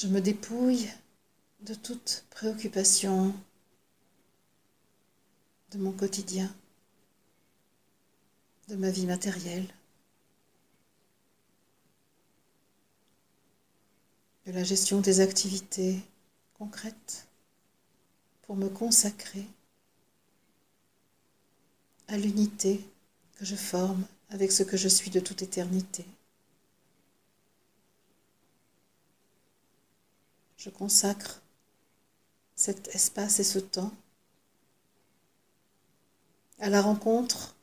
Je me dépouille de toute préoccupation de mon quotidien, de ma vie matérielle, de la gestion des activités concrètes pour me consacrer à l'unité que je forme avec ce que je suis de toute éternité. Je consacre cet espace et ce temps à la rencontre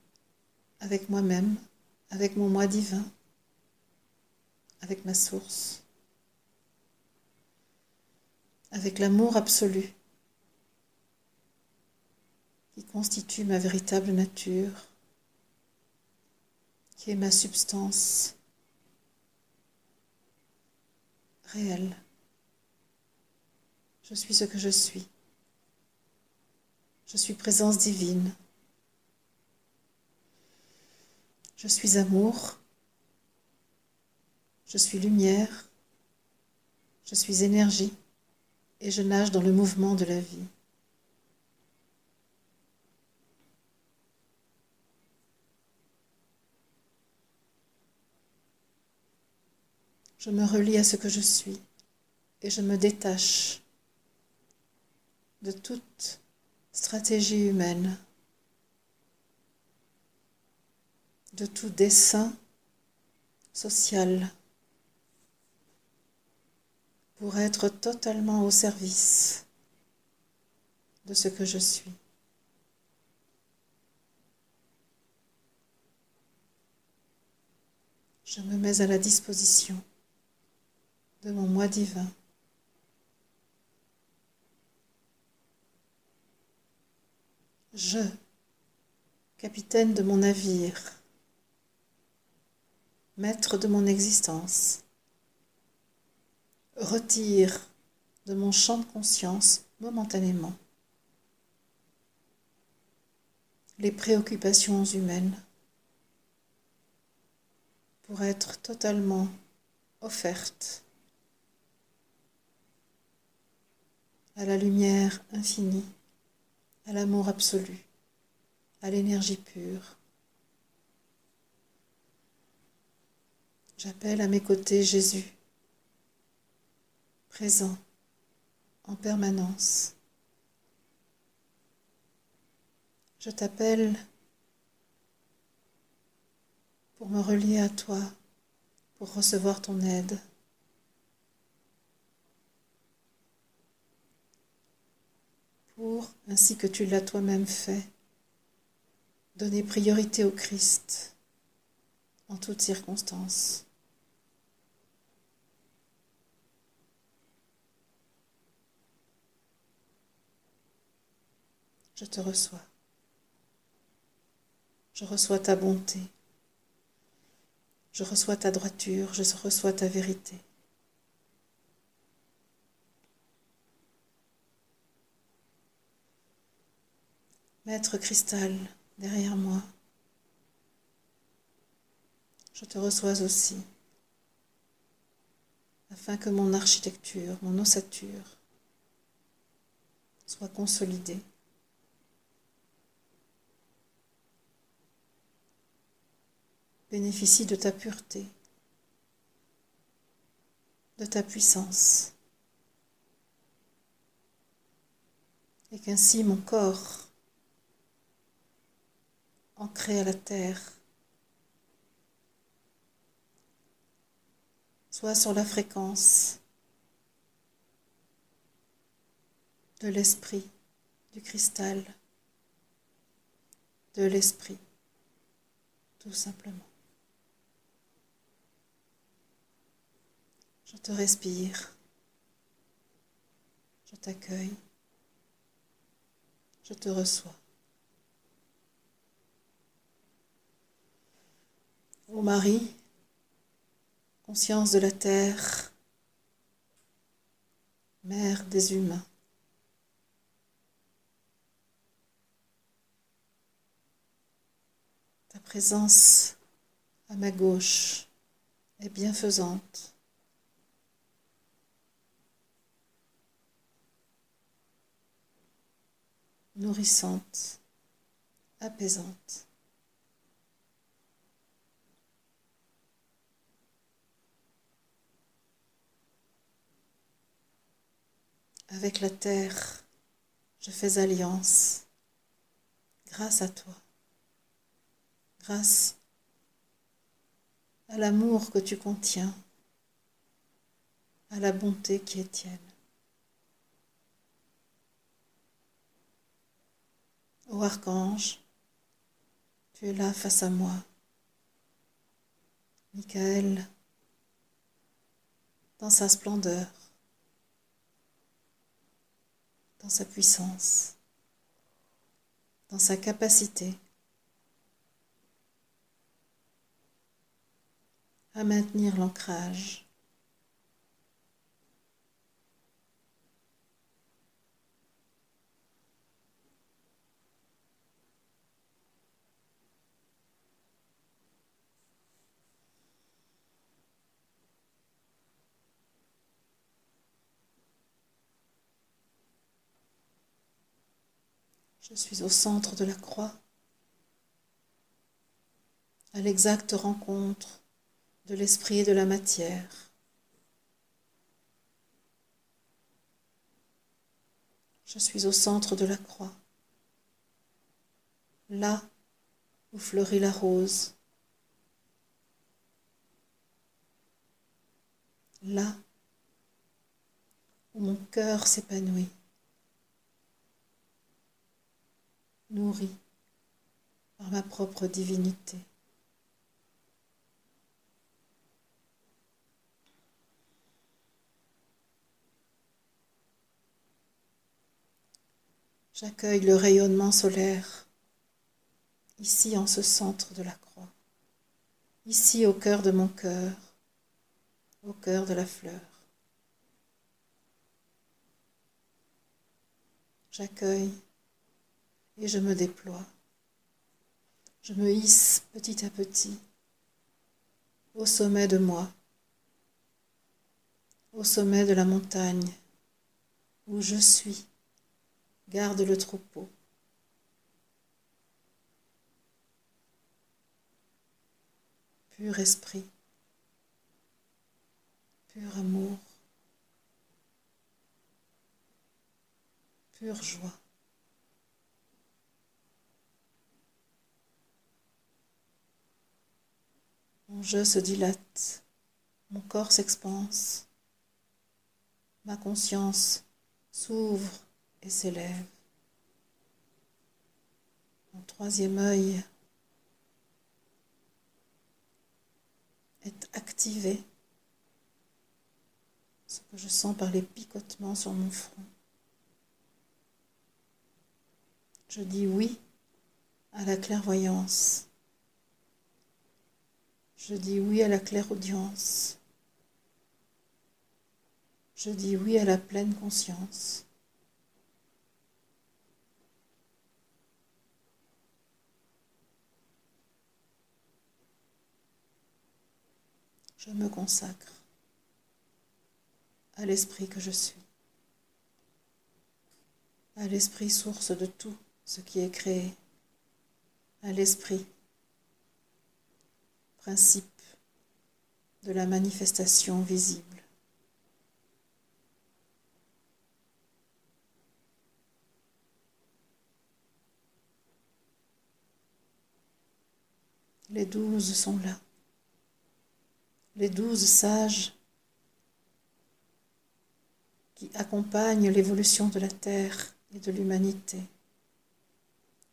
avec moi-même, avec mon moi divin, avec ma source, avec l'amour absolu qui constitue ma véritable nature, qui est ma substance réelle. Je suis ce que je suis. Je suis présence divine. Je suis amour. Je suis lumière. Je suis énergie et je nage dans le mouvement de la vie. Je me relie à ce que je suis et je me détache de toute stratégie humaine, de tout dessein social pour être totalement au service de ce que je suis. Je me mets à la disposition de mon moi divin. Je, capitaine de mon navire, maître de mon existence, retire de mon champ de conscience momentanément les préoccupations humaines pour être totalement offerte à la lumière infinie à l'amour absolu, à l'énergie pure. J'appelle à mes côtés Jésus, présent en permanence. Je t'appelle pour me relier à toi, pour recevoir ton aide. Pour, ainsi que tu l'as toi-même fait, donner priorité au Christ en toutes circonstances. Je te reçois. Je reçois ta bonté. Je reçois ta droiture. Je reçois ta vérité. Maître cristal derrière moi, je te reçois aussi, afin que mon architecture, mon ossature soit consolidée. Bénéficie de ta pureté, de ta puissance, et qu'ainsi mon corps ancré à la terre, soit sur la fréquence de l'esprit, du cristal, de l'esprit, tout simplement. Je te respire, je t'accueille, je te reçois. Ô Marie, conscience de la terre, mère des humains, ta présence à ma gauche est bienfaisante. nourrissante, apaisante. Avec la terre, je fais alliance grâce à toi, grâce à l'amour que tu contiens, à la bonté qui est tienne. Ô archange, tu es là face à moi. Michael, dans sa splendeur, dans sa puissance, dans sa capacité à maintenir l'ancrage. Je suis au centre de la croix, à l'exacte rencontre de l'esprit et de la matière. Je suis au centre de la croix, là où fleurit la rose, là où mon cœur s'épanouit. Nourri par ma propre divinité. J'accueille le rayonnement solaire ici en ce centre de la croix, ici au cœur de mon cœur, au cœur de la fleur. J'accueille et je me déploie. Je me hisse petit à petit au sommet de moi, au sommet de la montagne où je suis, garde le troupeau. Pur esprit, pur amour, pure joie. Mon jeu se dilate, mon corps s'expanse, ma conscience s'ouvre et s'élève. Mon troisième œil est activé, ce que je sens par les picotements sur mon front. Je dis oui à la clairvoyance. Je dis oui à la claire-audience. Je dis oui à la pleine conscience. Je me consacre à l'esprit que je suis, à l'esprit source de tout ce qui est créé, à l'esprit principe de la manifestation visible. Les douze sont là, les douze sages qui accompagnent l'évolution de la Terre et de l'humanité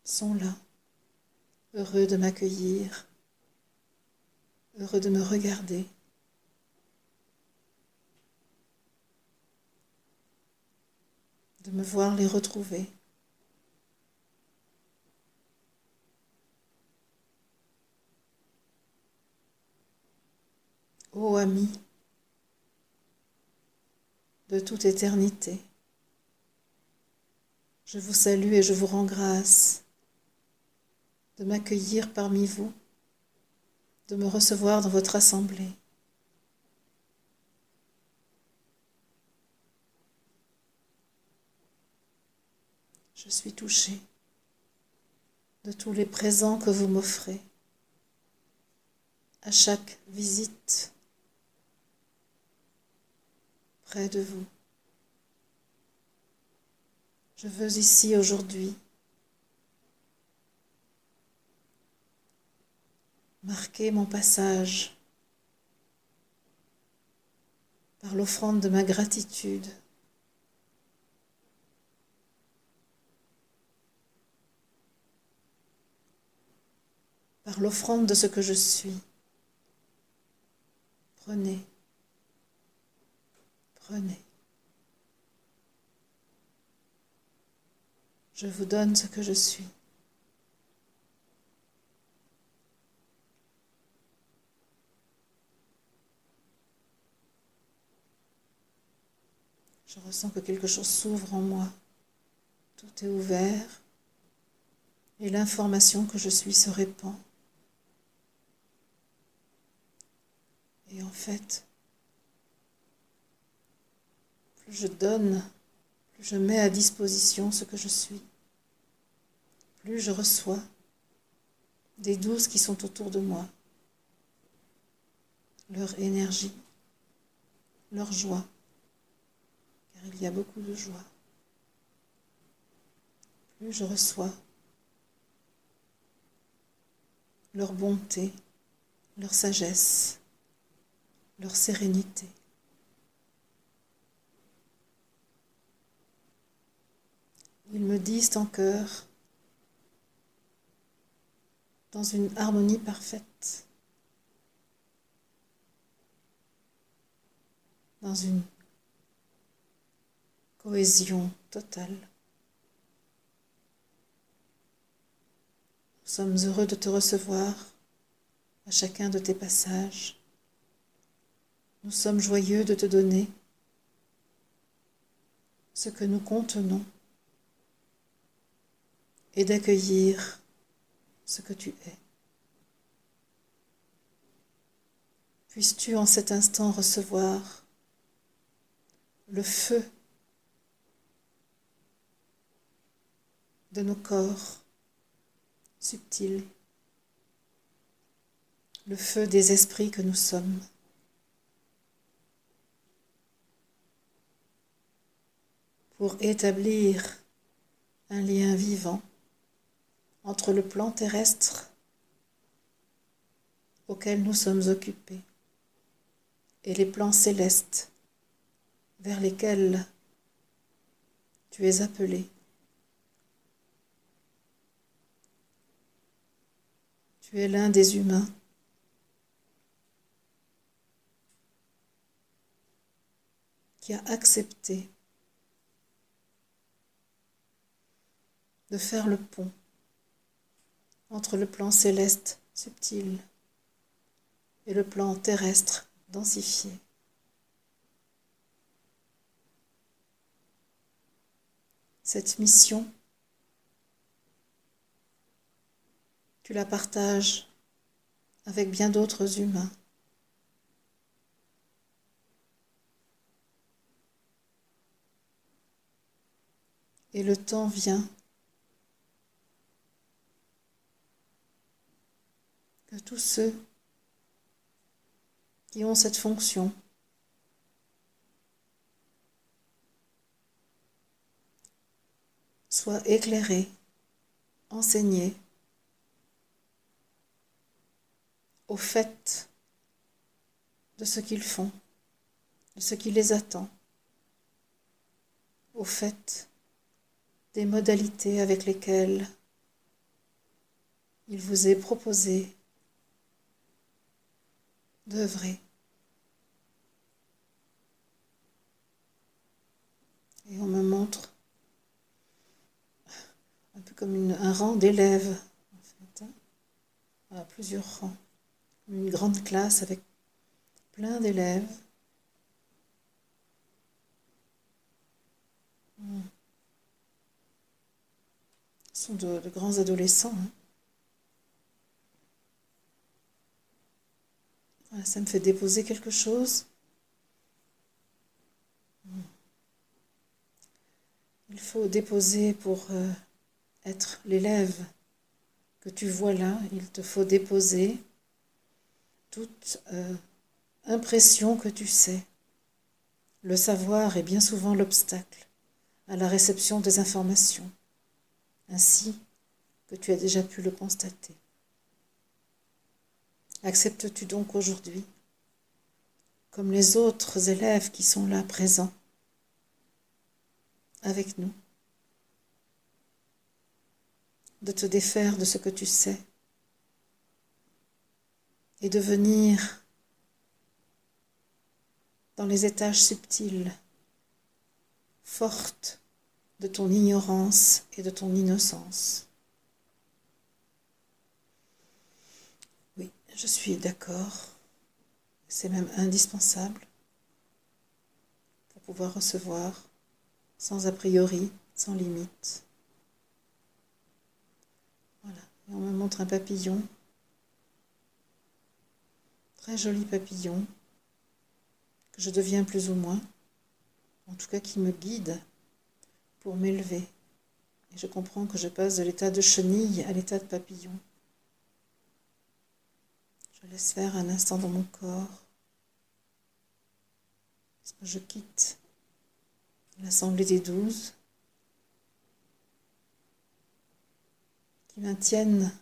sont là, heureux de m'accueillir heureux de me regarder. de me voir les retrouver. Ô ami de toute éternité, je vous salue et je vous rends grâce de m'accueillir parmi vous de me recevoir dans votre assemblée. Je suis touchée de tous les présents que vous m'offrez à chaque visite près de vous. Je veux ici aujourd'hui marquer mon passage par l'offrande de ma gratitude. par l'offrande de ce que je suis. Prenez, prenez. Je vous donne ce que je suis. Je ressens que quelque chose s'ouvre en moi. Tout est ouvert et l'information que je suis se répand. Et en fait, plus je donne, plus je mets à disposition ce que je suis, plus je reçois des douces qui sont autour de moi, leur énergie, leur joie il y a beaucoup de joie. Plus je reçois leur bonté, leur sagesse, leur sérénité. Ils me disent en cœur, dans une harmonie parfaite, dans une cohésion totale. Nous sommes heureux de te recevoir à chacun de tes passages. Nous sommes joyeux de te donner ce que nous contenons et d'accueillir ce que tu es. Puisses-tu en cet instant recevoir le feu de nos corps subtils, le feu des esprits que nous sommes. pour établir un lien vivant entre le plan terrestre auquel nous sommes occupés et les plans célestes vers lesquels tu es appelé. Tu es l'un des humains. qui a accepté de faire le pont entre le plan céleste subtil et le plan terrestre densifié. Cette mission tu la partages avec bien d'autres humains. Et le temps vient que tous ceux qui ont cette fonction soient éclairés, enseignés, au fait de ce qu'ils font, de ce qui les attend, au fait des modalités avec lesquelles il vous est proposé d'œuvrer. Et on me montre un peu comme un rang d'élèves, en fait, hein, à plusieurs rangs une grande classe avec plein d'élèves. Ce sont de, grands adolescents. Hein. ça me fait déposer quelque chose. Il faut déposer pour euh, être l'élève que tu vois là, il te faut déposer toute euh, impression que tu sais. Le savoir est bien souvent l'obstacle à la réception des informations, ainsi que tu as déjà pu le constater. Acceptes-tu donc aujourd'hui, comme les autres élèves qui sont là présents, avec nous, de te défaire de ce que tu sais? Et de venir dans les étages subtils, fortes de ton ignorance et de ton innocence. Oui, je suis d'accord, c'est même indispensable pour pouvoir recevoir sans a priori, sans limite. Voilà, et on me montre un papillon, très joli papillon, que je deviens plus ou moins, en tout cas qui me guide pour m'élever. Et je comprends que je passe de l'état de chenille à l'état de papillon. Je laisse faire un instant dans mon corps. Je quitte l'Assemblée des douze, qui maintiennent,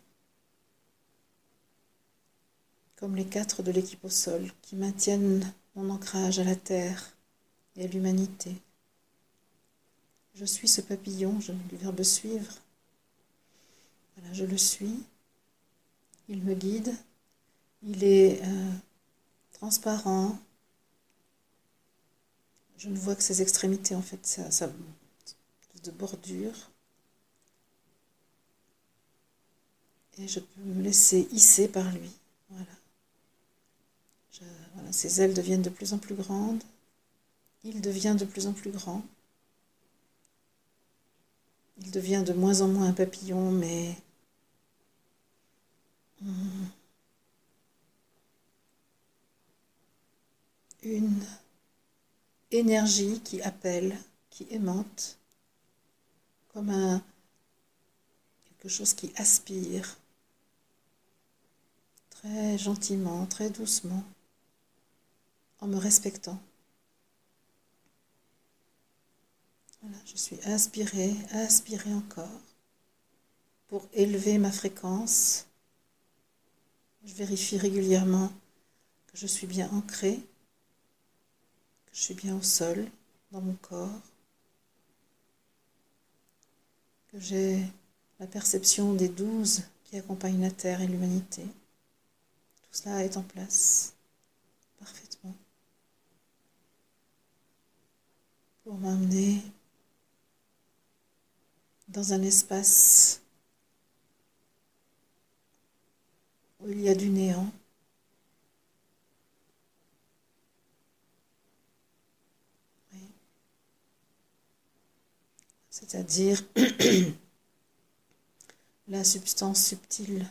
comme les quatre de l'équipe au sol, qui maintiennent mon ancrage à la terre et à l'humanité. Je suis ce papillon, je, du verbe suivre. Voilà, je le suis. Il me guide. Il est euh, transparent, je ne vois que ses extrémités en fait, ça, ça de bordure. Et je peux me laisser hisser par lui. Ses ailes deviennent de plus en plus grandes. Il devient de plus en plus grand. Il devient de moins en moins un papillon, mais hmm, une énergie qui appelle, qui aimante, comme un quelque chose qui aspire, très gentiment, très doucement, en me respectant. Voilà, je suis inspirée, inspirée encore pour élever ma fréquence. Je vérifie régulièrement que je suis bien ancrée que je suis bien au sol, dans mon corps, que j'ai la perception des douze qui accompagnent la Terre et l'humanité. Tout cela est en place parfaitement pour m'amener dans un espace où il y a du néant, c'est-à-dire la substance subtile,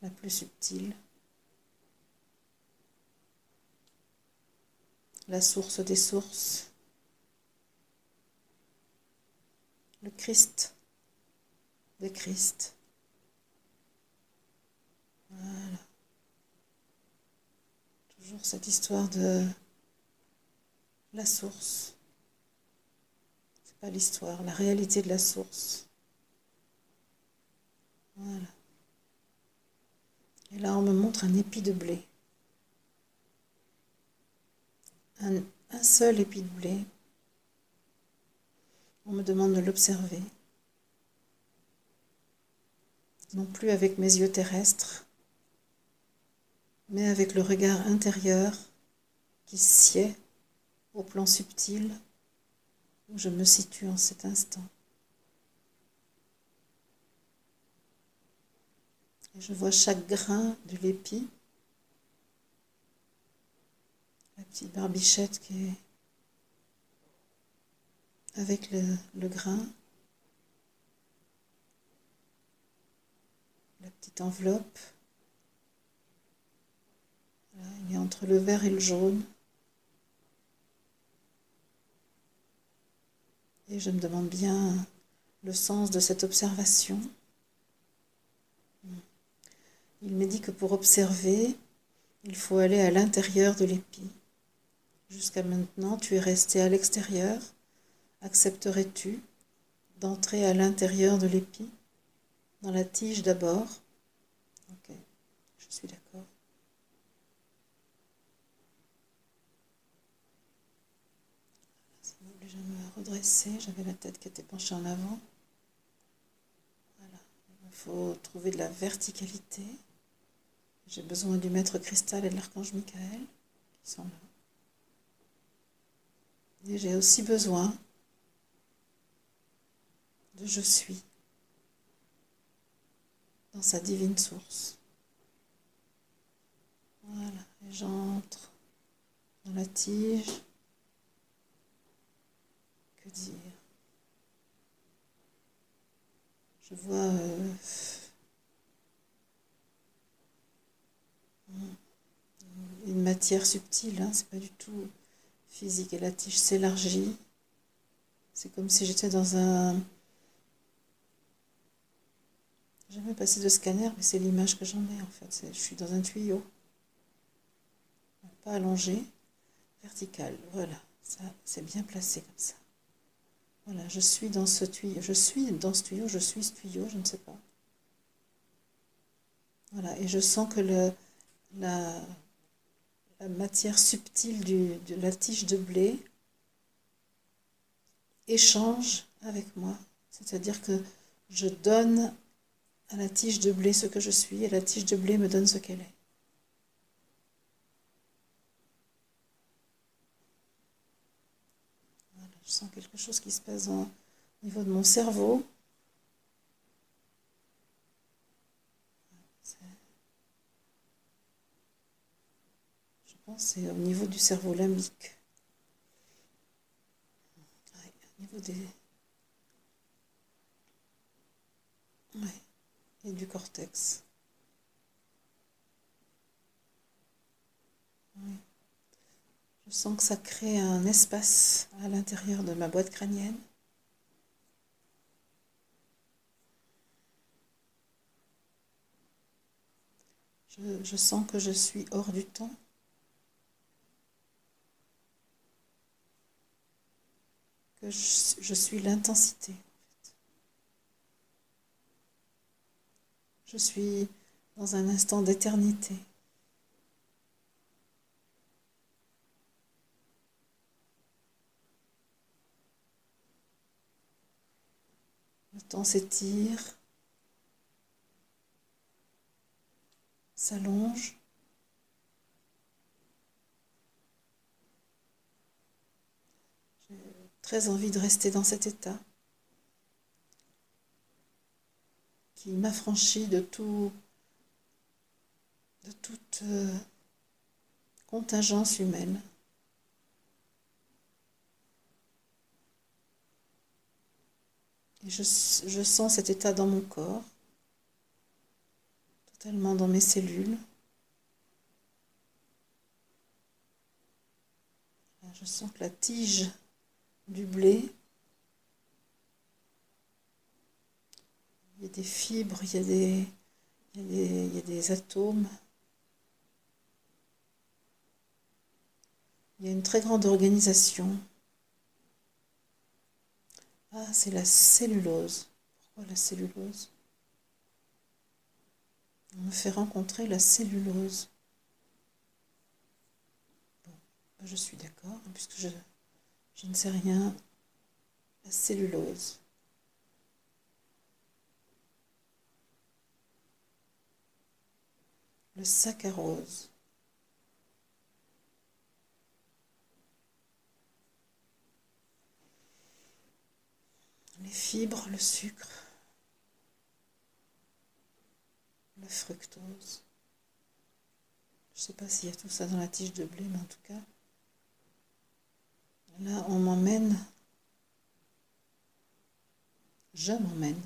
la plus subtile, la source des sources, le Christ le Christ. Voilà. Toujours cette histoire de la source pas l'histoire, la réalité de la source. Voilà. Et là, on me montre un épi de blé. Un, un seul épi de blé. On me demande de l'observer. Non plus avec mes yeux terrestres, mais avec le regard intérieur qui sied au plan subtil où je me situe en cet instant. Et je vois chaque grain de l'épi, la petite barbichette qui est avec le, grain, la petite enveloppe. il y a entre le vert et le jaune. Et je me demande bien le sens de cette observation. Il m'est dit que pour observer, il faut aller à l'intérieur de l'épi. Jusqu'à maintenant, tu es resté à l'extérieur. Accepterais-tu d'entrer à l'intérieur de l'épi, dans la tige d'abord? Ok, je suis d'accord. Ça m'oblige à me redresser. J'avais la tête qui était penchée en avant. Voilà. Il faut trouver de la verticalité. J'ai besoin du maître cristal et de l'archange Michael qui sont là. Et j'ai aussi besoin de je suis dans sa divine source. Voilà, et j'entre dans la tige. Que dire? Je vois euh, une matière subtile, hein, c'est pas du tout physique et la tige s'élargit. C'est comme si j'étais dans un... Jamais passé de scanner, mais c'est l'image que j'en ai en fait. Je suis dans un tuyau. Pas allongé, vertical. Voilà, ça c'est bien placé comme ça. Voilà, je suis dans ce tuyau. Je suis dans ce tuyau, je suis ce tuyau, je ne sais pas. Voilà, et je sens que la, la matière subtile de la tige de blé échange avec moi. C'est-à-dire que je donne à la tige de blé ce que je suis et la tige de blé me donne ce qu'elle est. je sens quelque chose qui se passe au niveau de mon cerveau. c'est au niveau du cerveau limbique. au niveau des. Et du cortex. Je sens que ça crée un espace à l'intérieur de ma boîte crânienne. je sens que je suis hors du temps. que je, suis l'intensité. Je suis dans un instant d'éternité. Le temps s'étire, s'allonge. très envie de rester dans cet état qui m'affranchit de tout de toute euh, contingence humaine. Et je, je sens cet état dans mon corps, totalement dans mes cellules. Je sens que la tige du blé. Il y a des fibres, il y a des, atomes. Il y a une très grande organisation. Ah, c'est la cellulose. Pourquoi la cellulose? On me fait rencontrer la cellulose. Bon, je suis d'accord, puisque je, je ne sais rien, la cellulose. Le saccharose. Les fibres, le sucre, le fructose. Je ne sais pas s'il y a tout ça dans la tige de blé, mais en tout cas, Là, on m'emmène. Je m'emmène.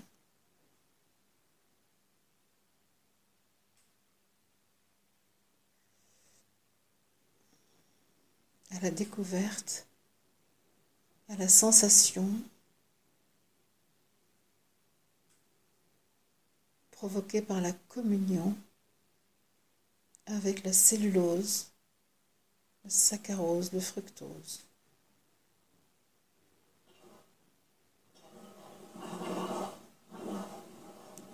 à la découverte, à la sensation, provoquée par la communion avec la cellulose, le saccharose, le fructose.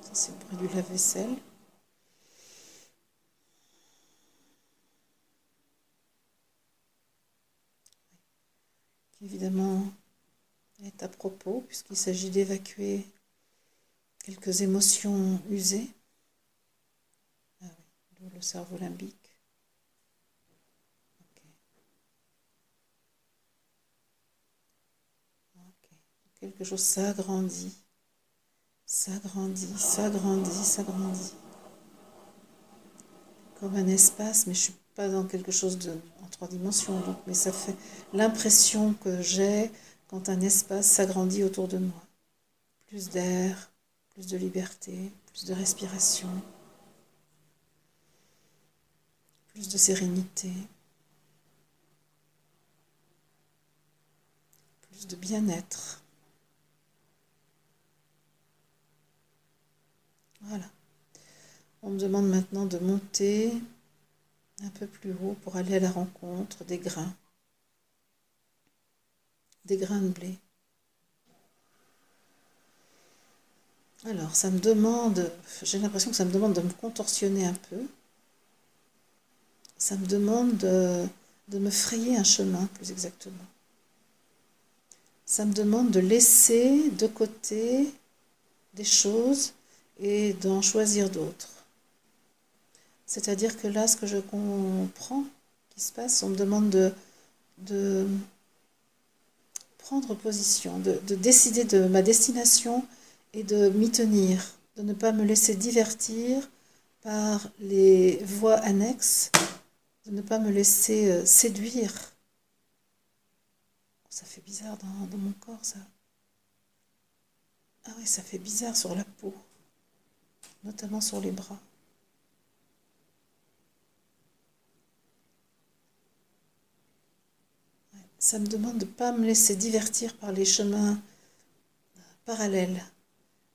Ça, c'est le du lave-vaisselle. Évidemment est à propos puisqu'il s'agit d'évacuer quelques émotions usées. Ah le cerveau limbique. Quelque chose s'agrandit, s'agrandit, s'agrandit, s'agrandit. Comme un espace, mais je suis pas dans quelque chose en trois dimensions, mais ça fait l'impression que j'ai quand un espace s'agrandit autour de moi. Plus d'air, plus de liberté, plus de respiration, plus de sérénité, plus de bien-être. Voilà. On me demande maintenant de monter un peu plus haut pour aller à la rencontre des grains, des grains de blé. Alors, ça me demande, j'ai l'impression que ça me demande de me contorsionner un peu. Ça me demande de, de me frayer un chemin, plus exactement. Ça me demande de laisser de côté des choses et d'en choisir d'autres. C'est-à-dire que là, ce que je comprends qui se passe, on me demande de, prendre position, de, décider de ma destination et de m'y tenir, de ne pas me laisser divertir par les voies annexes, de ne pas me laisser euh, séduire. Ça fait bizarre dans, dans mon corps, ça. Ah oui, ça fait bizarre sur la peau, notamment sur les bras. Ça me demande de ne pas me laisser divertir par les chemins parallèles,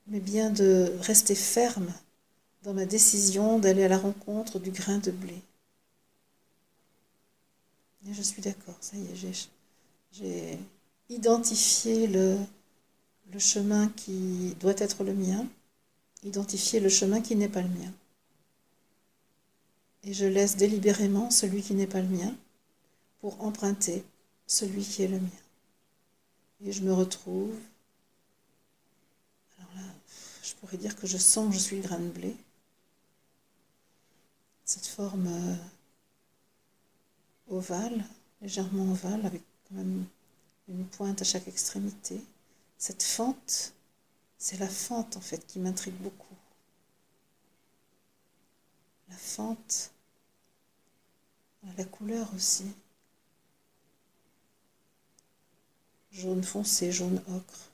mais bien de rester ferme dans ma décision d'aller à la rencontre du grain de blé. Et je suis d'accord, ça y est, j'ai identifié le, le chemin qui doit être le mien, identifié le chemin qui n'est pas le mien. Et je laisse délibérément celui qui n'est pas le mien pour emprunter celui qui est le mien. Et je me retrouve. Alors là, je pourrais dire que je sens que je suis le grain de blé. Cette forme euh, ovale, légèrement ovale, avec quand même une pointe à chaque extrémité. Cette fente, c'est la fente en fait qui m'intrigue beaucoup. La fente, la couleur aussi. Jaune foncé, jaune ocre.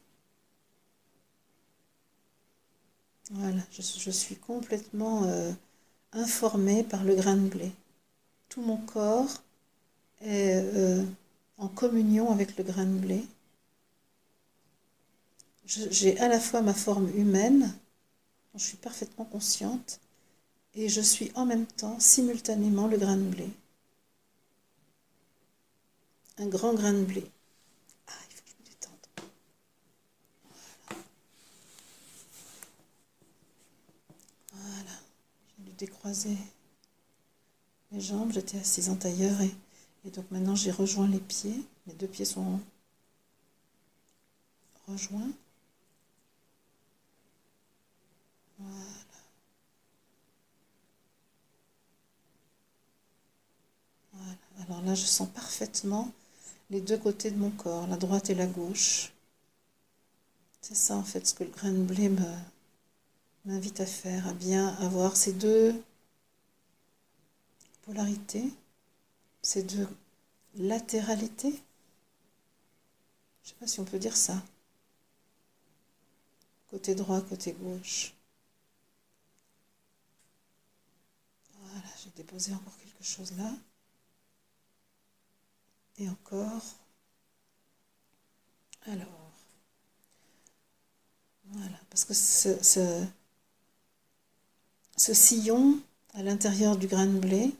Voilà, je, suis complètement euh, informée par le grain de blé. Tout mon corps est euh, en communion avec le grain de blé. J'ai à la fois ma forme humaine, dont je suis parfaitement consciente, et je suis en même temps, simultanément, le grain de blé. Un grand grain de blé. Décroisé les jambes, j'étais assise en tailleur et, et donc maintenant j'ai rejoint les pieds. Les deux pieds sont rejoints. Voilà. Voilà. Alors là, je sens parfaitement les deux côtés de mon corps, la droite et la gauche. C'est ça en fait ce que le grain de blé m'invite à faire, à bien avoir ces deux polarités, ces deux latéralités. Je ne sais pas si on peut dire ça. Côté droit, côté gauche. Voilà, j'ai déposé encore quelque chose là. Et encore. Alors. Voilà, parce que ce, ce sillon à l'intérieur du grain de blé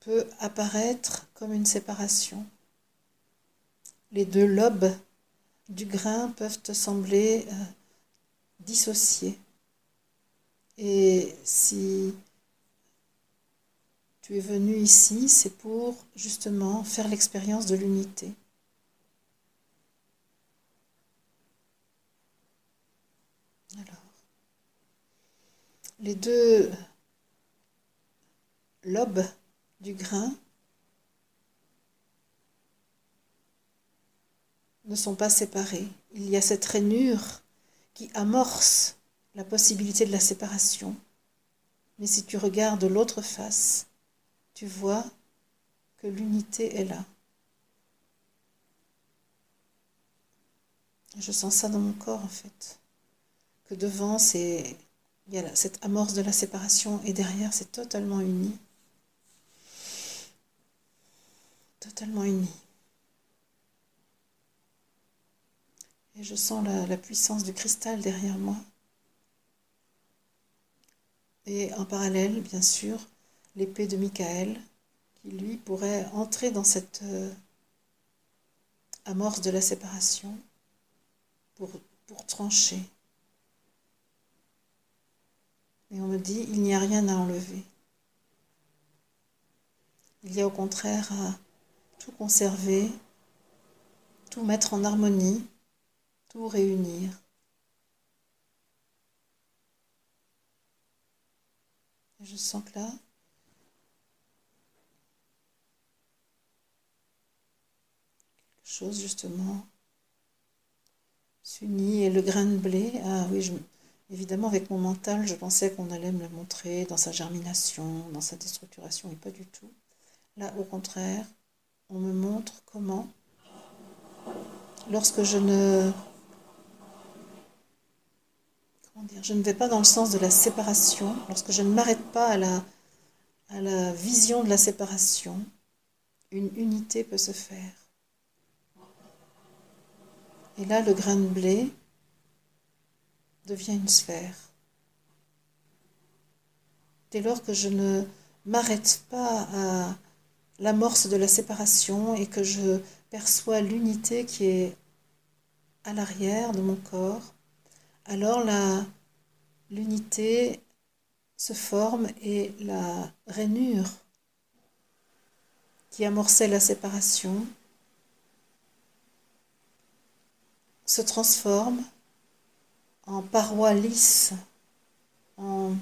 peut apparaître comme une séparation. Les deux lobes du grain peuvent te sembler euh, dissociés. Et si tu es venu ici, c'est pour justement faire l'expérience de l'unité. Alors, les deux lobes du grain ne sont pas séparés. Il y a cette rainure qui amorce la possibilité de la séparation. Mais si tu regardes l'autre face, tu vois que l'unité est là. Je sens ça dans mon corps en fait. Que devant, c'est il y a cette amorce de la séparation et derrière, c'est totalement uni. Totalement uni. Et je sens la, puissance du cristal derrière moi. Et en parallèle, bien sûr, l'épée de Michael, qui lui pourrait entrer dans cette euh, amorce de la séparation pour, pour trancher. Et on me dit, il n'y a rien à enlever. Il y a au contraire à tout conserver, tout mettre en harmonie, tout réunir. Je sens que là, quelque chose justement s'unit et le grain de blé, ah oui, évidemment avec mon mental, je pensais qu'on allait me le montrer dans sa germination, dans sa déstructuration, et pas du tout. Là, au contraire, on me montre comment, lorsque je ne vais pas dans le sens de la séparation, lorsque je ne m'arrête pas à la vision de la séparation, une unité peut se faire. Et là, le grain de blé devient une sphère. Dès lors que je ne m'arrête pas à l'amorce de la séparation et que je perçois l'unité qui est à l'arrière de mon corps, alors l'unité se forme et la rainure qui amorçait la séparation se transforme en paroi lisse, en,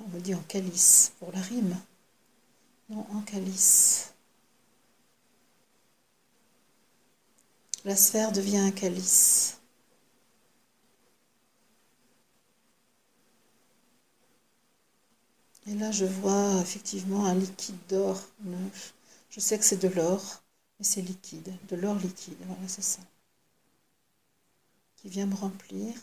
on va en calice pour la rime, non en calice. La sphère devient un calice. Et là, je vois effectivement un liquide d'or. Je sais que c'est de l'or, mais c'est liquide, de l'or liquide. Voilà, c'est ça. Qui vient me remplir.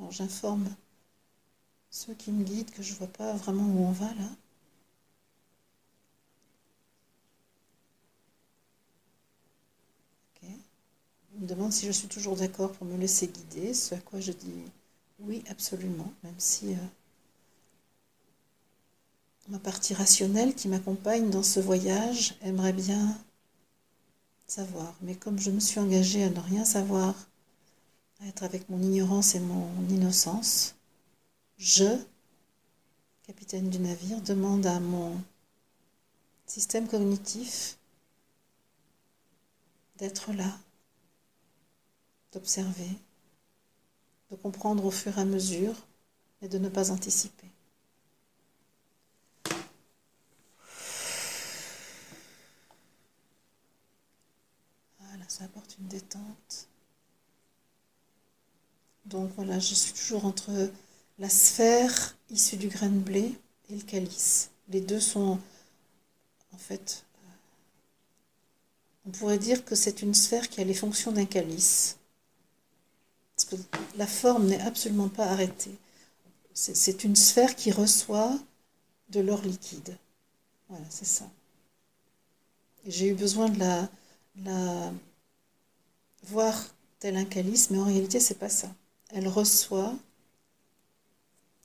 Alors j'informe ceux qui me guident que je ne vois pas vraiment où on va là. me demande si je suis toujours d'accord pour me laisser guider, ce à quoi je dis oui, absolument, même si euh, ma partie rationnelle qui m'accompagne dans ce voyage aimerait bien savoir. Mais comme je me suis engagée à ne rien savoir, être avec mon ignorance et mon innocence, je, capitaine du navire, demande à mon système cognitif d'être là, d'observer, de comprendre au fur et à mesure et de ne pas anticiper. Voilà, ça apporte une détente. Donc voilà, je suis toujours entre la sphère issue du grain de blé et le calice. Les deux sont en fait euh, on pourrait dire que c'est une sphère qui a les fonctions d'un calice que la forme n'est absolument pas arrêtée. C'est une sphère qui reçoit de l'or liquide. Voilà, c'est ça. j'ai eu besoin de la, la voir tel un calice, mais en réalité, c'est pas ça. Elle reçoit,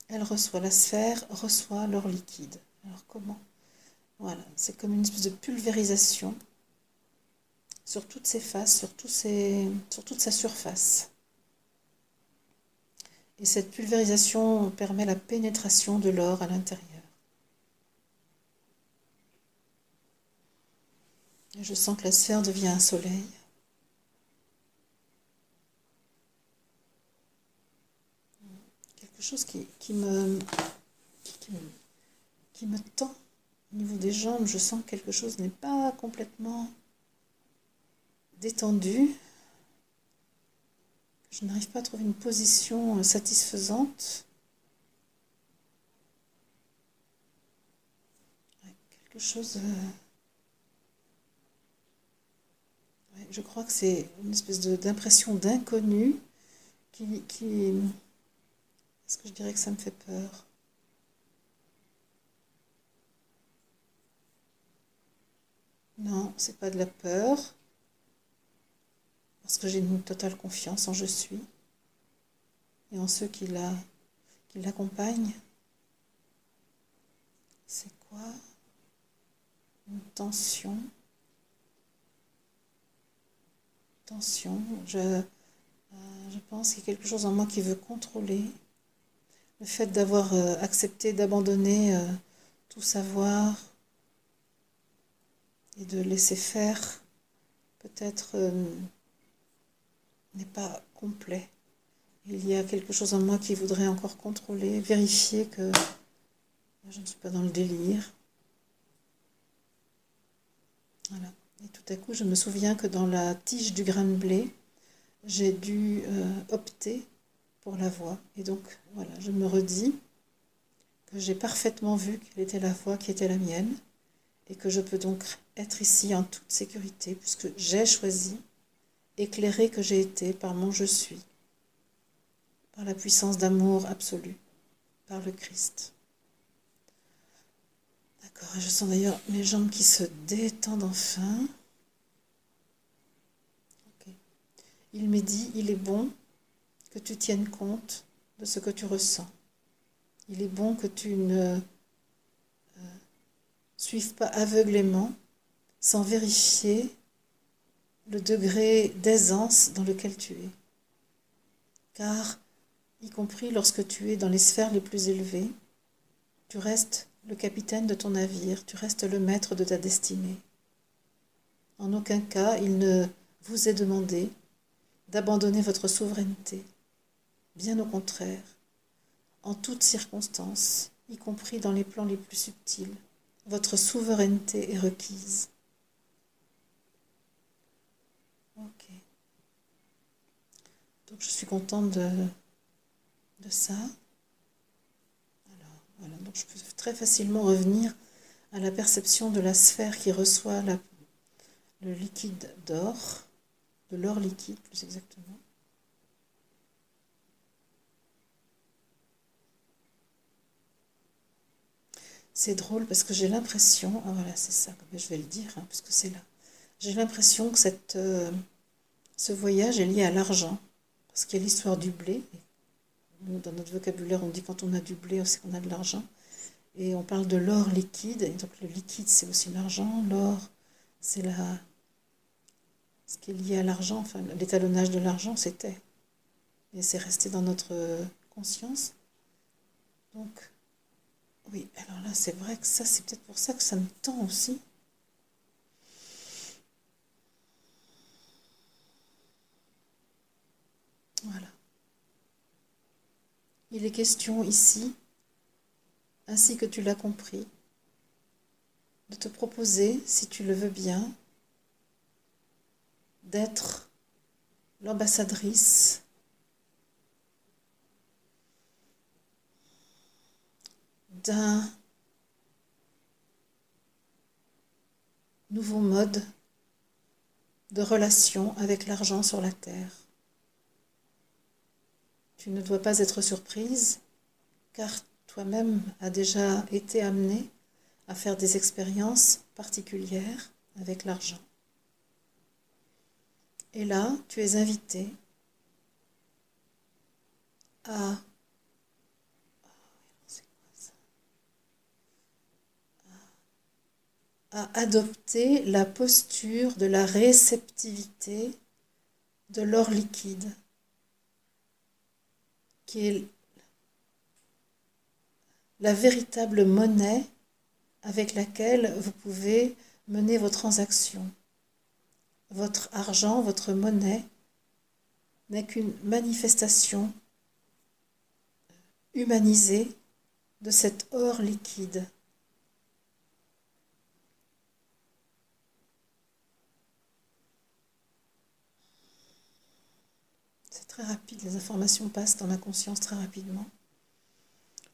elle reçoit, la sphère reçoit l'or liquide. Alors comment? Voilà, c'est comme une espèce de pulvérisation sur toutes ses faces, sur, sur toute sa surface. Et cette pulvérisation permet la pénétration de l'or à l'intérieur. Je sens que la sphère devient un soleil. Quelque chose qui, me, qui, me, tend au niveau des jambes. Je sens que quelque chose n'est pas complètement détendu. Je n'arrive pas à trouver une position satisfaisante. Quelque chose... Euh, je crois que c'est une espèce d'impression d'inconnu qui, qui... Est-ce que je dirais que ça me fait peur Non, c'est pas de la peur, parce que j'ai une totale confiance en je suis et en ceux qui l'accompagnent. C'est quoi Une tension? Tension. Je, euh, je pense qu'il y a quelque chose en moi qui veut contrôler. Le fait d'avoir euh, accepté d'abandonner euh, tout savoir et de laisser faire, peut-être n'est pas complet. Il y a quelque chose en moi qui voudrait encore contrôler, vérifier que je ne suis pas dans le délire. Voilà. Et tout à coup, je me souviens que dans la tige du grain de blé, j'ai dû euh, opter pour la voie. Et donc, voilà, je me redis que j'ai parfaitement vu quelle était la voie qui était la mienne et que je peux donc être ici en toute sécurité puisque j'ai choisi, éclairé que j'ai été par mon je suis, par la puissance d'amour absolu, par le Christ. D'accord, je sens d'ailleurs mes jambes qui se détendent enfin. Il m'est dit, il est bon que tu tiennes compte de ce que tu ressens. Il est bon que tu ne euh, suives pas aveuglément, sans vérifier le degré d'aisance dans lequel tu es. Car, y compris lorsque tu es dans les sphères les plus élevées, tu restes le capitaine de ton navire, tu restes le maître de ta destinée. En aucun cas il ne vous est demandé d'abandonner votre souveraineté. Bien au contraire, en toutes circonstances, y compris dans les plans les plus subtils, votre souveraineté est requise. Donc je suis contente de, ça. Voilà, donc je peux très facilement revenir à la perception de la sphère qui reçoit le liquide d'or, de l'or liquide plus exactement. C'est drôle parce que j'ai l'impression, ah voilà c'est ça, je vais le dire, hein, parce que c'est là. J'ai l'impression que cette, euh, ce voyage est lié à l'argent, parce qu'il y a l'histoire du blé, dans notre vocabulaire, on dit quand on a du blé, c'est qu'on a de l'argent. Et on parle de l'or liquide. Et donc le liquide, c'est aussi l'argent. L'or, c'est la... ce qui est lié à l'argent. Enfin, l'étalonnage de l'argent, c'était. Et c'est resté dans notre conscience. Donc, oui, alors là, c'est vrai que ça, c'est peut-être pour ça que ça me tend aussi. Voilà. Il est question ici, ainsi que tu l'as compris, de te proposer, si tu le veux bien, d'être l'ambassadrice d'un nouveau mode de relation avec l'argent sur la terre. Tu ne dois pas être surprise, car toi-même as déjà été amené à faire des expériences particulières avec l'argent. Et là, tu es invité à à adopter la posture de la réceptivité de l'or liquide, qui est la véritable monnaie avec laquelle vous pouvez mener vos transactions. Votre argent, votre monnaie n'est qu'une manifestation humanisée de cet or liquide. C'est très rapide, les informations passent dans ma conscience très rapidement.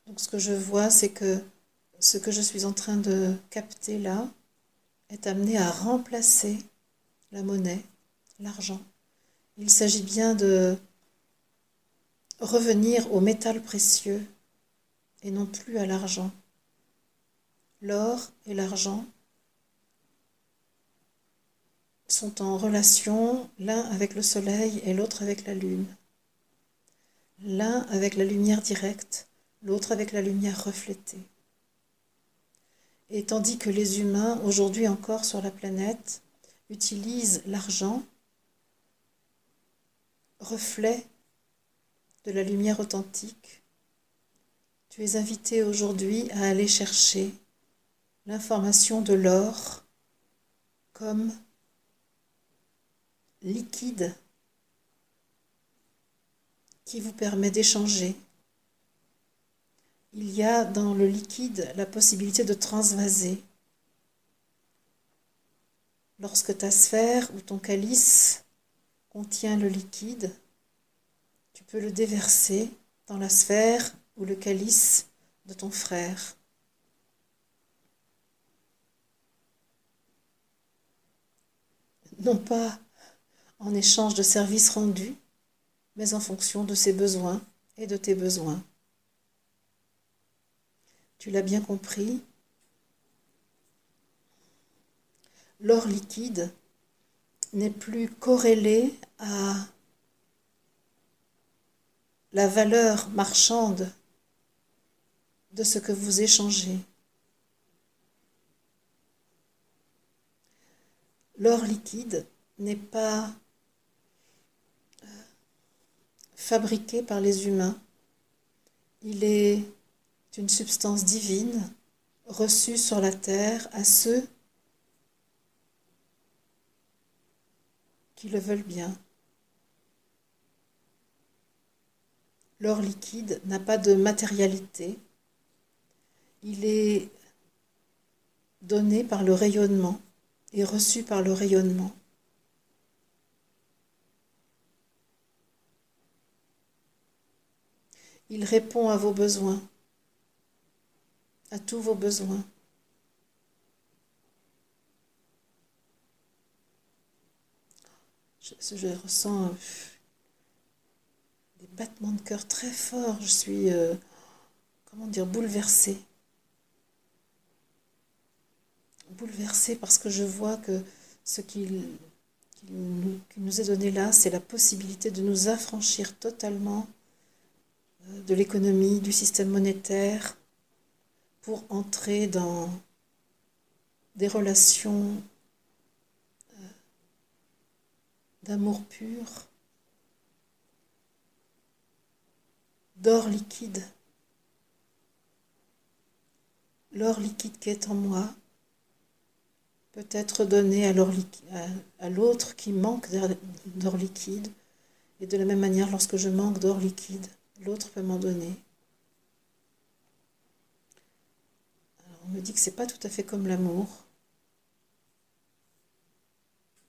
Donc ce que je vois, c'est que ce que je suis en train de capter là est amené à remplacer la monnaie, l'argent. Il s'agit bien de revenir au métal précieux et non plus à l'argent. L'or et l'argent sont en relation l'un avec le soleil et l'autre avec la lune. L'un avec la lumière directe, l'autre avec la lumière reflétée. Et tandis que les humains, aujourd'hui encore sur la planète, utilisent l'argent, reflet de la lumière authentique, tu es invité aujourd'hui à aller chercher l'information de l'or comme liquide qui vous permet d'échanger il y a dans le liquide la possibilité de transvaser. Lorsque ta sphère ou ton calice contient le liquide, tu peux le déverser dans la sphère ou le calice de ton frère. Non pas en échange de services rendus, mais en fonction de ses besoins et de tes besoins. Tu l'as bien compris. L'or liquide n'est plus corrélé à la valeur marchande de ce que vous échangez. L'or liquide n'est pas euh, fabriqué par les humains. Il est une substance divine reçue sur la terre à ceux qui le veulent bien. L'or liquide n'a pas de matérialité. Il est donné par le rayonnement et reçu par le rayonnement. Il répond à vos besoins à tous vos besoins. Je, ressens euh, des battements de cœur très forts. Je suis, euh, comment dire, bouleversée. Bouleversée parce que je vois que ce qui nous est donné là, c'est la possibilité de nous affranchir totalement de l'économie, du système monétaire, pour entrer dans des relations euh, d'amour pur, d'or liquide. L'or liquide qui est en moi peut être donné à l'autre qui manque d'or liquide. Et de la même manière, lorsque je manque d'or liquide, l'autre peut m'en donner. on me dit que c'est pas tout à fait comme l'amour.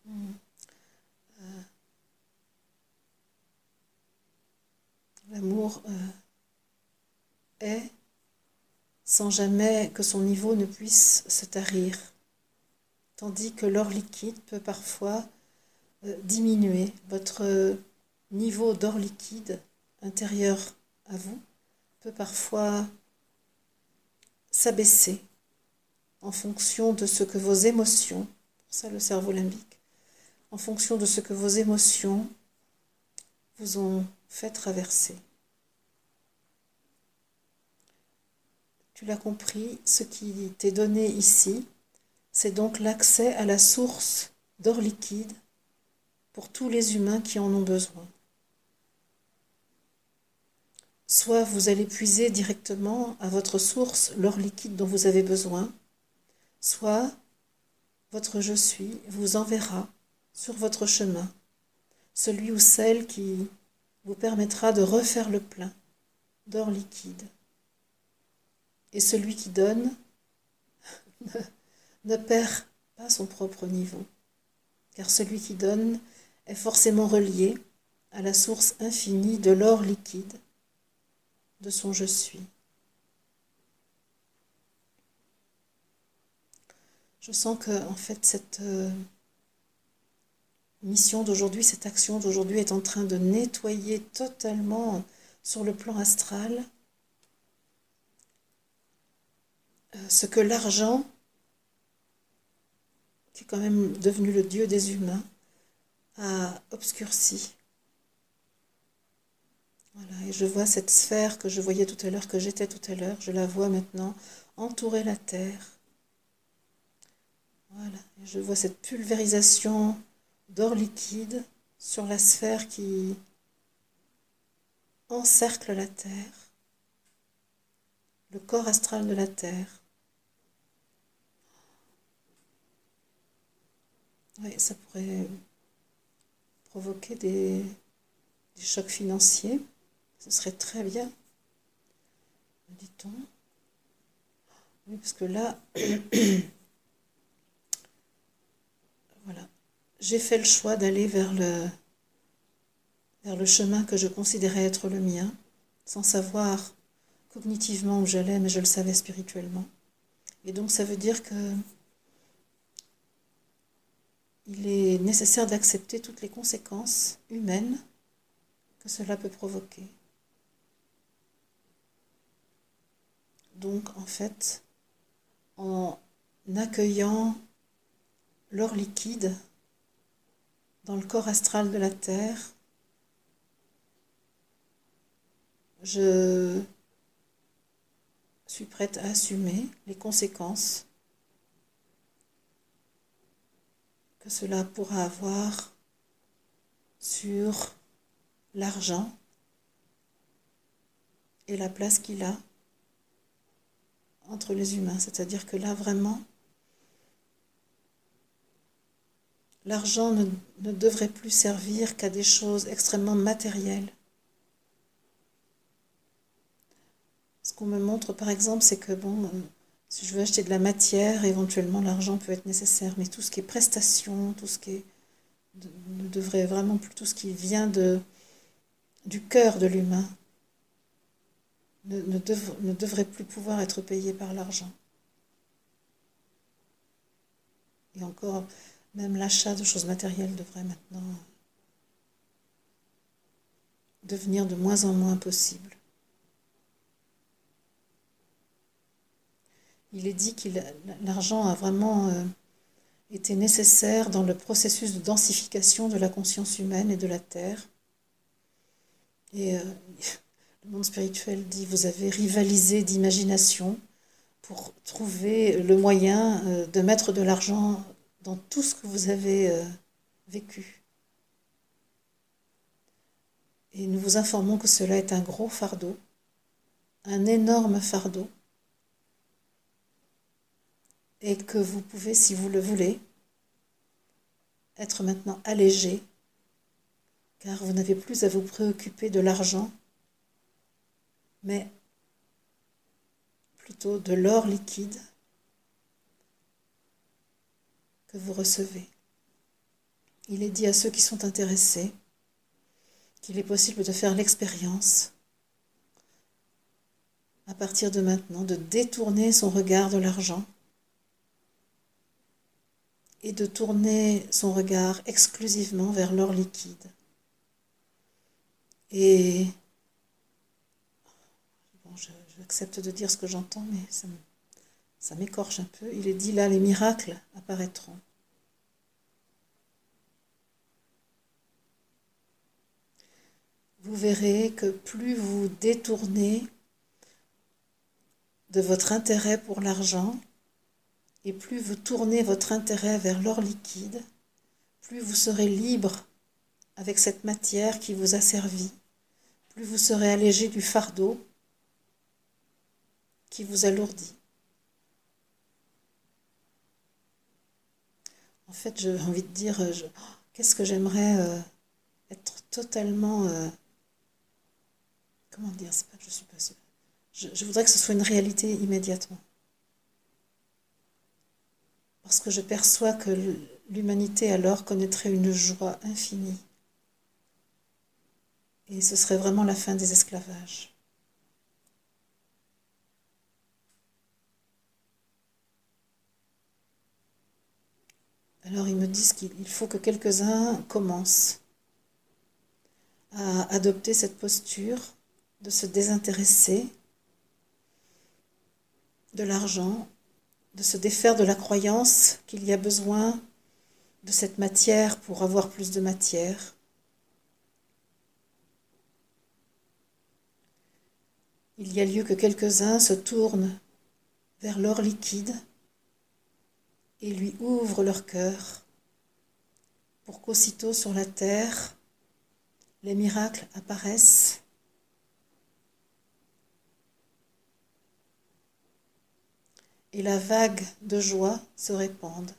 Hmm. Euh, l'amour euh, est sans jamais que son niveau ne puisse se tarir, tandis que l'or liquide peut parfois euh, diminuer. Votre niveau d'or liquide intérieur à vous peut parfois s'abaisser en fonction de ce que vos émotions ça le cerveau limbique, en fonction de ce que vos émotions vous ont fait traverser. Tu l'as compris, ce qui t'est donné ici, c'est donc l'accès à la source d'or liquide pour tous les humains qui en ont besoin. Soit vous allez puiser directement à votre source l'or liquide dont vous avez besoin, soit votre je suis vous enverra sur votre chemin celui ou celle qui vous permettra de refaire le plein d'or liquide. Et celui qui donne ne perd pas son propre niveau, car celui qui donne est forcément relié à la source infinie de l'or liquide de son je suis. Je sens que en fait cette euh, mission d'aujourd'hui, cette action d'aujourd'hui est en train de nettoyer totalement sur le plan astral euh, ce que l'argent, qui est quand même devenu le dieu des humains, a obscurci. Voilà, et je vois cette sphère que je voyais tout à l'heure, que j'étais tout à l'heure, je la vois maintenant entourer la terre. Voilà, et je vois cette pulvérisation d'or liquide sur la sphère qui encercle la terre, le corps astral de la terre. Oui, ça pourrait provoquer des, des chocs financiers. Ce serait très bien, dit-on. Oui, parce que là, voilà, j'ai fait le choix d'aller vers le, vers le chemin que je considérais être le mien, sans savoir cognitivement où j'allais, mais je le savais spirituellement. Et donc ça veut dire que il est nécessaire d'accepter toutes les conséquences humaines que cela peut provoquer. Donc en fait, en accueillant l'or liquide dans le corps astral de la Terre, je suis prête à assumer les conséquences que cela pourra avoir sur l'argent et la place qu'il a entre les humains. C'est-à-dire que là, vraiment, l'argent ne, devrait plus servir qu'à des choses extrêmement matérielles. Ce qu'on me montre, par exemple, c'est que, bon, si je veux acheter de la matière, éventuellement, l'argent peut être nécessaire, mais tout ce qui est prestation, tout ce qui est ne devrait vraiment plus tout ce qui vient du cœur de l'humain ne, devrait plus pouvoir être payé par l'argent. Et encore, même l'achat de choses matérielles devrait maintenant devenir de moins en moins possible. Il est dit que l'argent a vraiment euh, été nécessaire dans le processus de densification de la conscience humaine et de la Terre. Et euh, le monde spirituel dit, vous avez rivalisé d'imagination pour trouver le moyen euh, de mettre de l'argent dans tout ce que vous avez euh, vécu. Et nous vous informons que cela est un gros fardeau, un énorme fardeau, et que vous pouvez, si vous le voulez, être maintenant allégé car vous n'avez plus à vous préoccuper de l'argent, mais plutôt de l'or liquide que vous recevez. Il est dit à ceux qui sont intéressés qu'il est possible de faire l'expérience à partir de maintenant de détourner son regard de l'argent et de tourner son regard exclusivement vers l'or liquide. Et j'accepte de dire ce que j'entends, mais ça, ça m'écorche un peu. Il est dit là, les miracles apparaîtront. Vous verrez que plus vous détournez de votre intérêt pour l'argent, et plus vous tournez votre intérêt vers l'or liquide, plus vous serez libre avec cette matière qui vous a servi, plus vous serez allégé du fardeau qui vous alourdit. En fait, j'ai envie de dire, euh, qu'est-ce que j'aimerais euh, être totalement... Euh, comment dire C'est pas suis pas je, je voudrais que ce soit une réalité immédiatement. Parce que je perçois que l'humanité alors connaîtrait une joie infinie. Et ce serait vraiment la fin des esclavages. Alors ils me disent qu'il faut que quelques-uns commencent à adopter cette posture de se désintéresser de l'argent, de se défaire de la croyance qu'il y a besoin de cette matière pour avoir plus de matière. Il y a lieu que quelques-uns se tournent vers l'or liquide et lui ouvrent leur cœur pour qu'aussitôt sur la terre, les miracles apparaissent et la vague de joie se répande.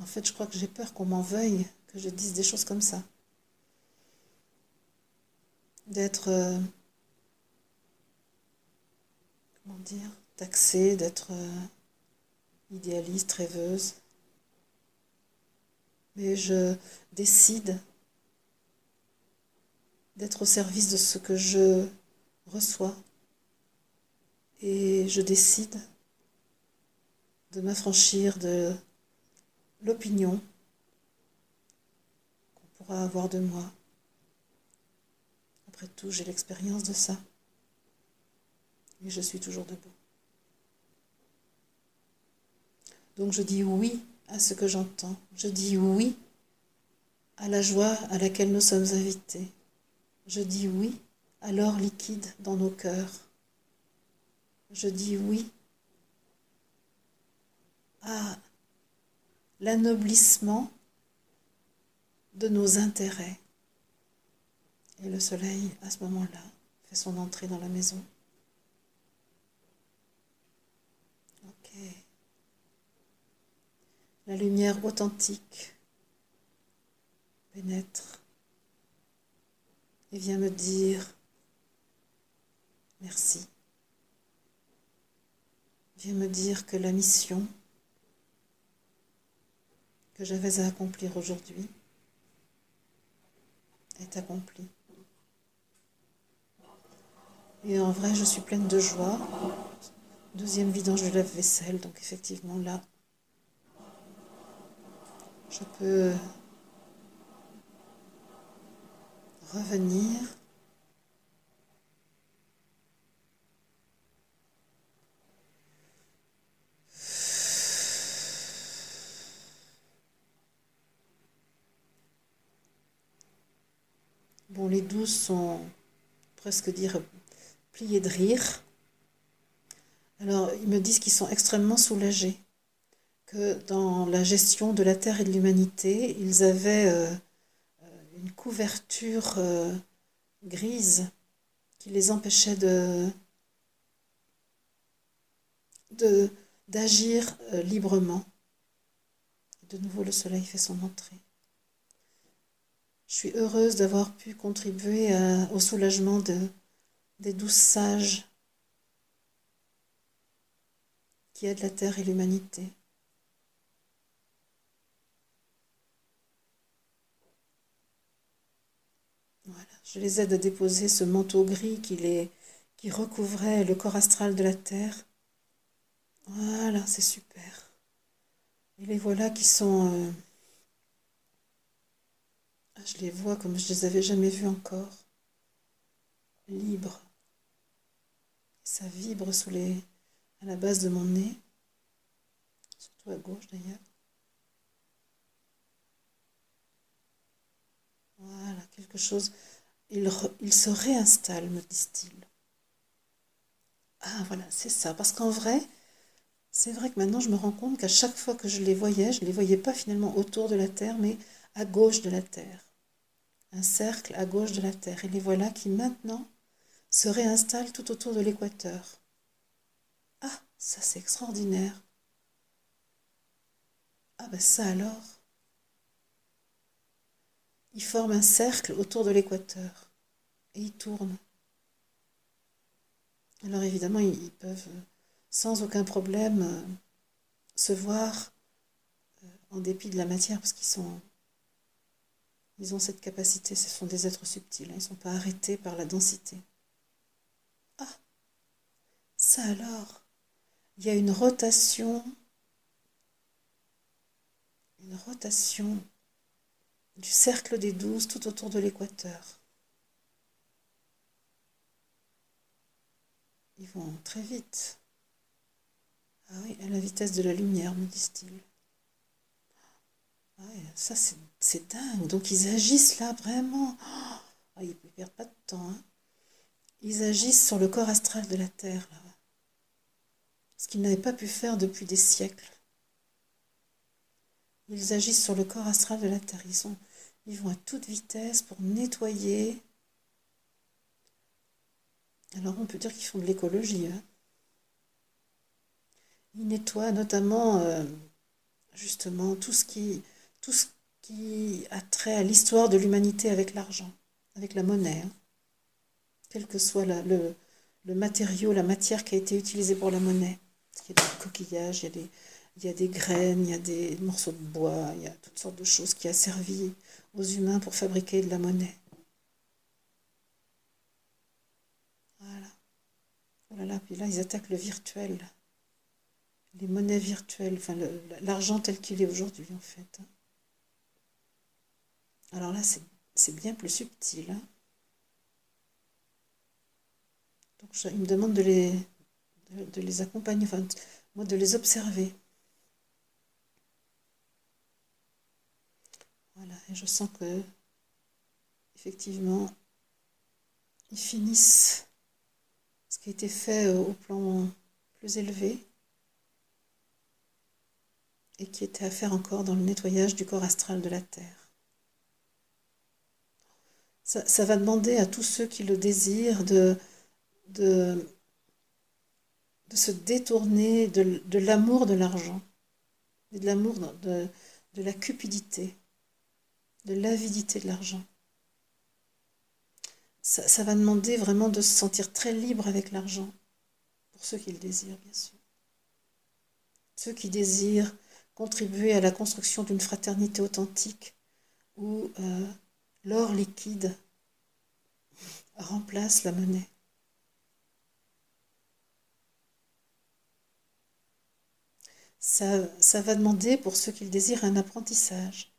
En fait, je crois que j'ai peur qu'on m'en veuille, que je dise des choses comme ça. D'être, euh, comment dire, taxée, d'être euh, idéaliste, rêveuse mais je décide d'être au service de ce que je reçois et je décide de m'affranchir de l'opinion pourra avoir de moi. Après tout, j'ai l'expérience de ça et je suis toujours debout. Donc je dis oui à ce que j'entends. Je dis oui à la joie à laquelle nous sommes invités. Je dis oui à l'or liquide dans nos cœurs. Je dis oui à l'anoblissement de nos intérêts. Et le soleil, à ce moment-là, fait son entrée dans la maison. La lumière authentique pénètre et vient me dire merci. Vient me dire que la mission que j'avais à accomplir aujourd'hui est accomplie. Et en vrai, je suis pleine de joie. Deuxième vidange de lave-vaisselle, donc effectivement là, je peux revenir Bon, les douze sont presque dire pliés de rire. Alors, ils me disent qu'ils sont extrêmement soulagés que dans la gestion de la Terre et de l'humanité, ils avaient euh, une couverture euh, grise qui les empêchait de d'agir euh, librement. De nouveau, le soleil fait son entrée. Je suis heureuse d'avoir pu contribuer au soulagement de, des douze sages qui aident la Terre et l'humanité. Je les aide à déposer ce manteau gris qui, recouvrait le corps astral de la Terre. Voilà, c'est super. Et les voilà qui sont... Euh, je les vois comme je les avais jamais vus encore. Libres. Ça vibre sous les, à la base de mon nez, surtout à gauche d'ailleurs. Voilà, quelque chose. Il, il se réinstalle, me disent-ils. Ah voilà, c'est ça. Parce qu'en vrai, c'est vrai que maintenant je me rends compte qu'à chaque fois que je les voyais, je ne les voyais pas finalement autour de la Terre, mais à gauche de la Terre. Un cercle à gauche de la Terre. Et les voilà qui maintenant se réinstallent tout autour de l'équateur. Ah, ça c'est extraordinaire. Ah ben ça alors. Ils forment un cercle autour de l'équateur et ils tournent. Alors évidemment, ils peuvent sans aucun problème euh, se voir euh, en dépit de la matière parce qu'ils sont ils ont cette capacité, ce sont des êtres subtils, hein. ils ne sont pas arrêtés par la densité. Ah, ça alors, il y a une rotation, une rotation du cercle des douze tout autour de l'équateur. Ils vont très vite. Ah oui, à la vitesse de la lumière, me disent-ils. Ça c'est dingue. Donc ils agissent là vraiment. Oh, ils ne perdent pas de temps. Hein. Ils agissent sur le corps astral de la Terre là. Ce qu'ils n'avaient pas pu faire depuis des siècles. Ils agissent sur le corps astral de la Terre. Ils vont à toute vitesse pour nettoyer. Alors on peut dire qu'ils font de l'écologie. Hein. Ils nettoient notamment euh, justement tout ce qui tout ce qui a trait à l'histoire de l'humanité avec l'argent, avec la monnaie. Hein. Quel que soit le, le, matériau, la matière qui a été utilisée pour la monnaie. il y a des coquillages, il y a des, il y a des graines, il y a des morceaux de bois, il y a toutes sortes de choses qui a servi aux humains pour fabriquer de la monnaie. Voilà. Oh là là, puis là, ils attaquent le virtuel. Les monnaies virtuelles, enfin l'argent tel qu'il est aujourd'hui en fait. Alors là, c'est bien plus subtil. Hein. Donc, il me demande de les, accompagner, moi, de les observer. Voilà, et je sens que, effectivement, ils finissent ce qui a été fait au plan plus élevé et qui était à faire encore dans le nettoyage du corps astral de la Terre. Ça, va demander à tous ceux qui le désirent de, se détourner de, l'amour de l'argent, de l'amour de, la cupidité, de l'avidité de l'argent. Ça, va demander vraiment de se sentir très libre avec l'argent, pour ceux qui le désirent, bien sûr. Ceux qui désirent contribuer à la construction d'une fraternité authentique où l'or liquide remplace la monnaie. Ça, ça, va demander, pour ceux qui le désirent, un apprentissage,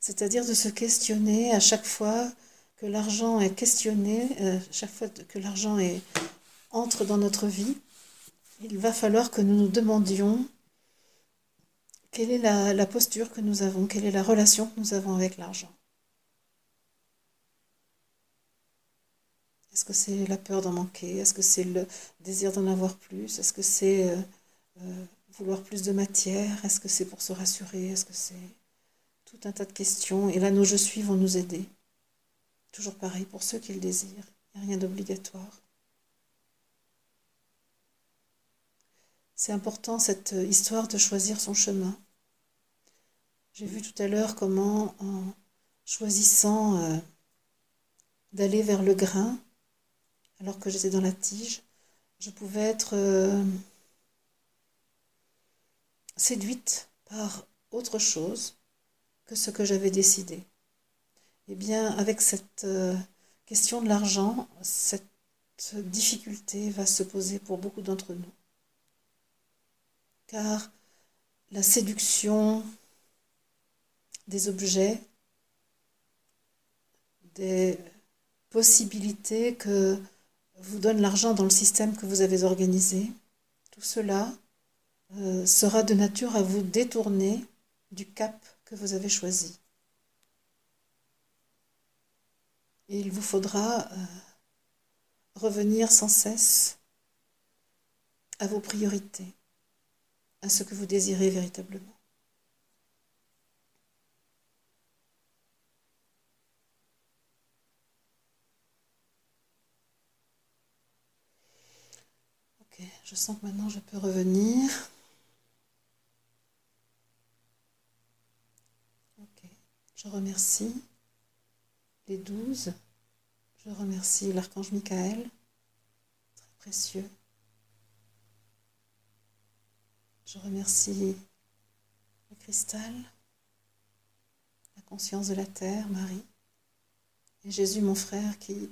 c'est-à-dire de se questionner à chaque fois que l'argent est questionné, euh, chaque fois que l'argent entre dans notre vie, il va falloir que nous nous demandions quelle est la posture que nous avons, quelle est la relation que nous avons avec l'argent. Est-ce que c'est la peur d'en manquer? Est-ce que c'est le désir d'en avoir plus? Est-ce que c'est euh, euh, vouloir plus de matière? Est-ce que c'est pour se rassurer? Est-ce que c'est tout un tas de questions? Et là, nos je suis vont nous aider. Toujours pareil pour ceux qui le désirent. Il n'y a rien d'obligatoire. C'est important cette histoire de choisir son chemin. J'ai vu tout à l'heure comment en choisissant euh, d'aller vers le grain, alors que j'étais dans la tige, je pouvais être euh, séduite par autre chose que ce que j'avais décidé. Eh bien, avec cette euh, question de l'argent, cette difficulté va se poser pour beaucoup d'entre nous. Car la séduction des objets, des possibilités que vous donne l'argent dans le système que vous avez organisé, tout cela euh, sera de nature à vous détourner du cap que vous avez choisi. Et il vous faudra euh, revenir sans cesse à vos priorités, à ce que vous désirez véritablement. Ok, je sens que maintenant je peux revenir. Ok, je remercie les douze. Je remercie l'archange Michael, très précieux. Je remercie le cristal, la conscience de la terre, Marie, et Jésus, mon frère, qui,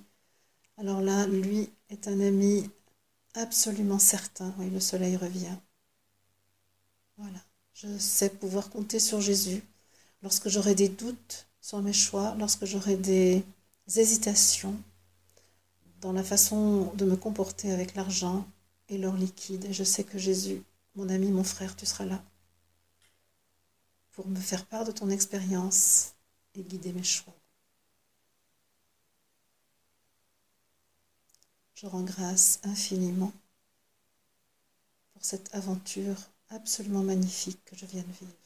alors là, lui, est un ami absolument certain. Oui, le soleil revient. Voilà, je sais pouvoir compter sur Jésus lorsque j'aurai des doutes sur mes choix, lorsque j'aurai des hésitations dans la façon de me comporter avec l'argent et l'or liquide. Et je sais que Jésus, mon ami, mon frère, tu seras là pour me faire part de ton expérience et guider mes choix. Je rends grâce infiniment pour cette aventure absolument magnifique que je viens de vivre.